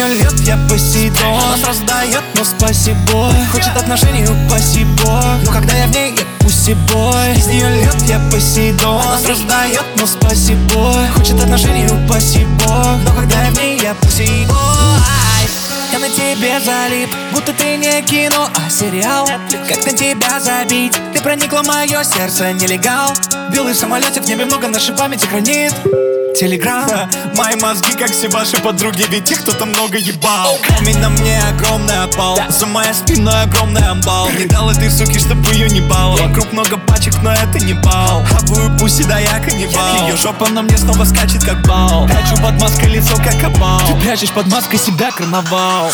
нее льет, я Посейдон. Она сразу дает, но спасибо. Хочет отношений, упаси бог Но когда я в ней, я пусибой Из нее льет, я Посейдон. Она сразу дает, но спасибо. Хочет отношений, упаси бог Но когда я в ней, я пусибой я на тебе залип, будто ты не кино, а сериал. Как на тебя забить, ты проникла в мое сердце, нелегал. Белый самолетик в небе много нашей памяти хранит Телеграм. Мои мозги, как все ваши подруги Ведь их кто-то много ебал. Камень на мне огромный опал. За моей спиной огромный амбал. Не дал этой суки, чтобы ее не бал. Вокруг много пачек, но это не бал. Хапаю пуси, да я каннибал. Ее жопа на мне снова скачет, как бал. Прячу под маской лицо, как опал. Ты прячешь под маской себя, карнавал.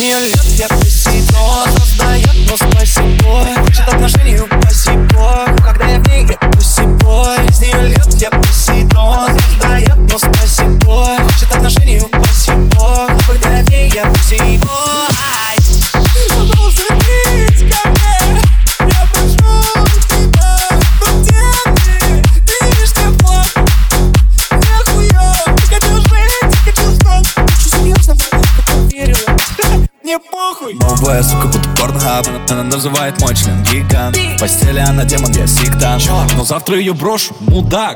Нее льет, я посейдон Создает, но спасибо Хочет отношений, упаси бог. Когда я в ней, мне похуй. Новая сука, будто порнхаб Она называет мой член гигант В постели она демон, я сектант. Но завтра ее брошу, мудак.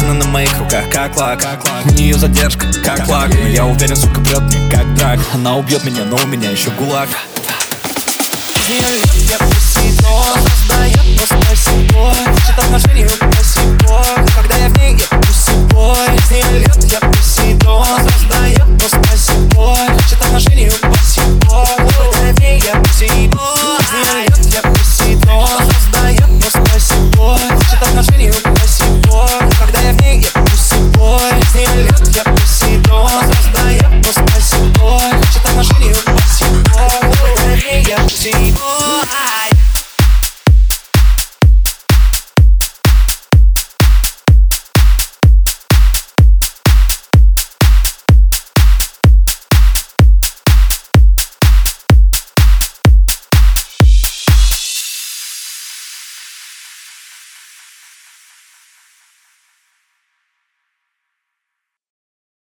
Она на моих руках, как лак. У нее задержка, как лак. Но я уверен, сука, прет мне, как драк. Она убьет меня, но у меня еще гулаг. Нее льет, я посейдон Создает, но спасибо Хочет отношений,